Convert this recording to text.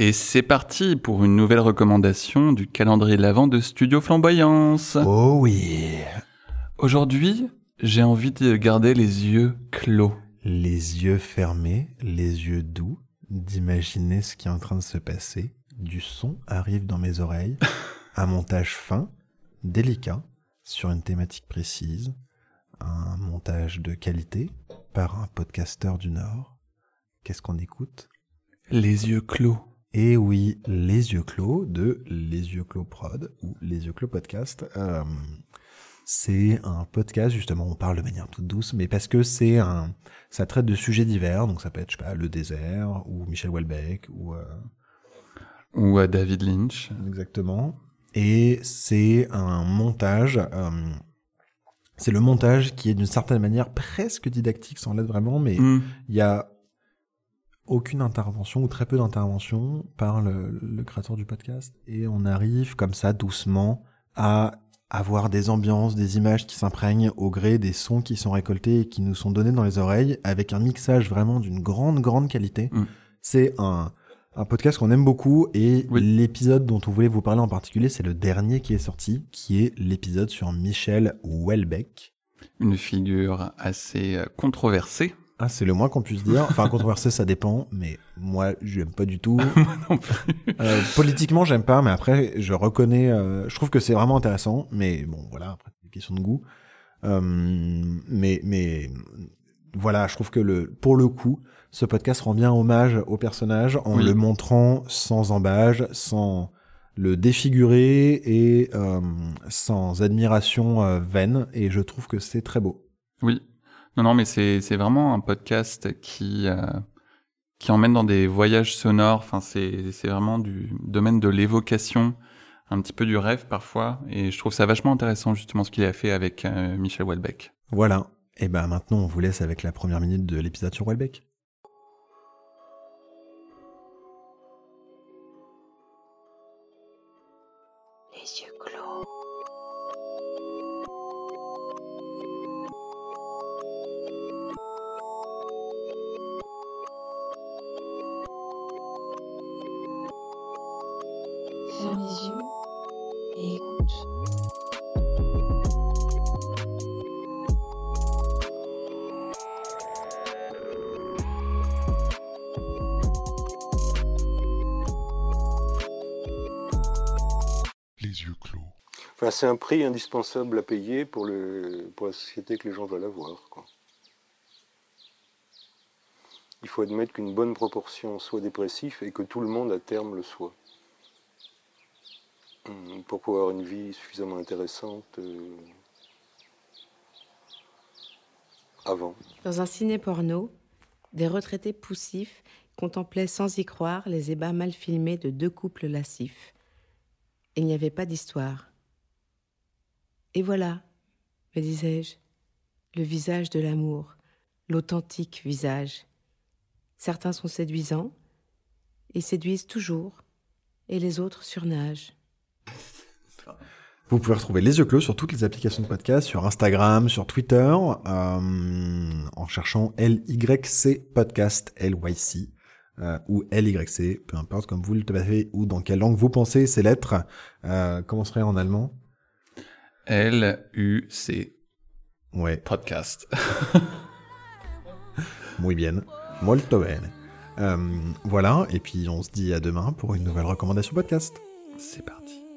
Et c'est parti pour une nouvelle recommandation du calendrier de l'Avent de Studio Flamboyance. Oh oui. Aujourd'hui, j'ai envie de garder les yeux clos. Les yeux fermés, les yeux doux, d'imaginer ce qui est en train de se passer. Du son arrive dans mes oreilles. un montage fin, délicat, sur une thématique précise. Un montage de qualité par un podcasteur du Nord. Qu'est-ce qu'on écoute? Les yeux clos. Et oui, Les Yeux Clos de Les Yeux Clos Prod ou Les Yeux Clos Podcast. Euh, c'est un podcast, justement, on parle de manière toute douce, mais parce que c'est un, ça traite de sujets divers, donc ça peut être, je sais pas, le désert, ou Michel Houellebecq, ou... Euh, ou David Lynch. Exactement. Et c'est un montage, euh, c'est le montage qui est d'une certaine manière presque didactique, sans l'être vraiment, mais Hmm. il y a aucune intervention ou très peu d'intervention par le, le créateur du podcast et on arrive comme ça doucement à avoir des ambiances, des images qui s'imprègnent au gré des sons qui sont récoltés et qui nous sont donnés dans les oreilles avec un mixage vraiment d'une grande grande qualité. Mm. C'est un un podcast qu'on aime beaucoup et Oui. l'épisode dont on voulait vous parler en particulier, c'est le dernier qui est sorti, qui est l'épisode sur Michel Houellebecq. Une figure assez controversée. Ah, c'est le moins qu'on puisse dire. Enfin, controversé, ça dépend, mais moi, je l'aime pas du tout. non plus. Euh, politiquement, j'aime pas, mais après, je reconnais. euh, je trouve que c'est vraiment intéressant, mais bon, voilà, après, c'est une question de goût. Euh, mais, mais voilà, je trouve que le, pour le coup, ce podcast rend bien hommage au personnage en Oui. le montrant sans embâge, sans le défigurer et euh, sans admiration euh, vaine. Et je trouve que c'est très beau. Oui. Non, non, mais c'est c'est vraiment un podcast qui euh, qui emmène dans des voyages sonores. Enfin, c'est c'est vraiment du domaine de l'évocation, un petit peu du rêve parfois. Et je trouve ça vachement intéressant justement ce qu'il a fait avec euh, Michel Houellebecq. Voilà. Et ben maintenant, on vous laisse avec la première minute de l'épisode sur Welbeck. Les yeux clos. Les yeux et écoute. les yeux clos. Enfin, c'est un prix indispensable à payer pour, le, pour la société que les gens veulent avoir. Quoi. Il faut admettre qu'une bonne proportion soit dépressif et que tout le monde à terme le soit. Hum, Pour pouvoir avoir une vie suffisamment intéressante euh, avant. Dans un ciné-porno, des retraités poussifs contemplaient sans y croire les ébats mal filmés de deux couples lascifs. Il n'y avait pas d'histoire. Et voilà, me disais-je, le visage de l'amour, l'authentique visage. Certains sont séduisants, ils séduisent toujours, et les autres surnagent. Vous pouvez retrouver Les Yeux Clos sur toutes les applications de podcast, sur Instagram, sur Twitter, euh, en cherchant LYC Podcast, LYC, euh, ou LYC, peu importe, comme vous le tapez, ou dans quelle langue vous pensez ces lettres. Euh, comment serait en allemand? L-U-C Ouais, podcast. muy bien. Molto bene. Euh, voilà, et puis on se dit à demain pour une nouvelle recommandation podcast. C'est parti.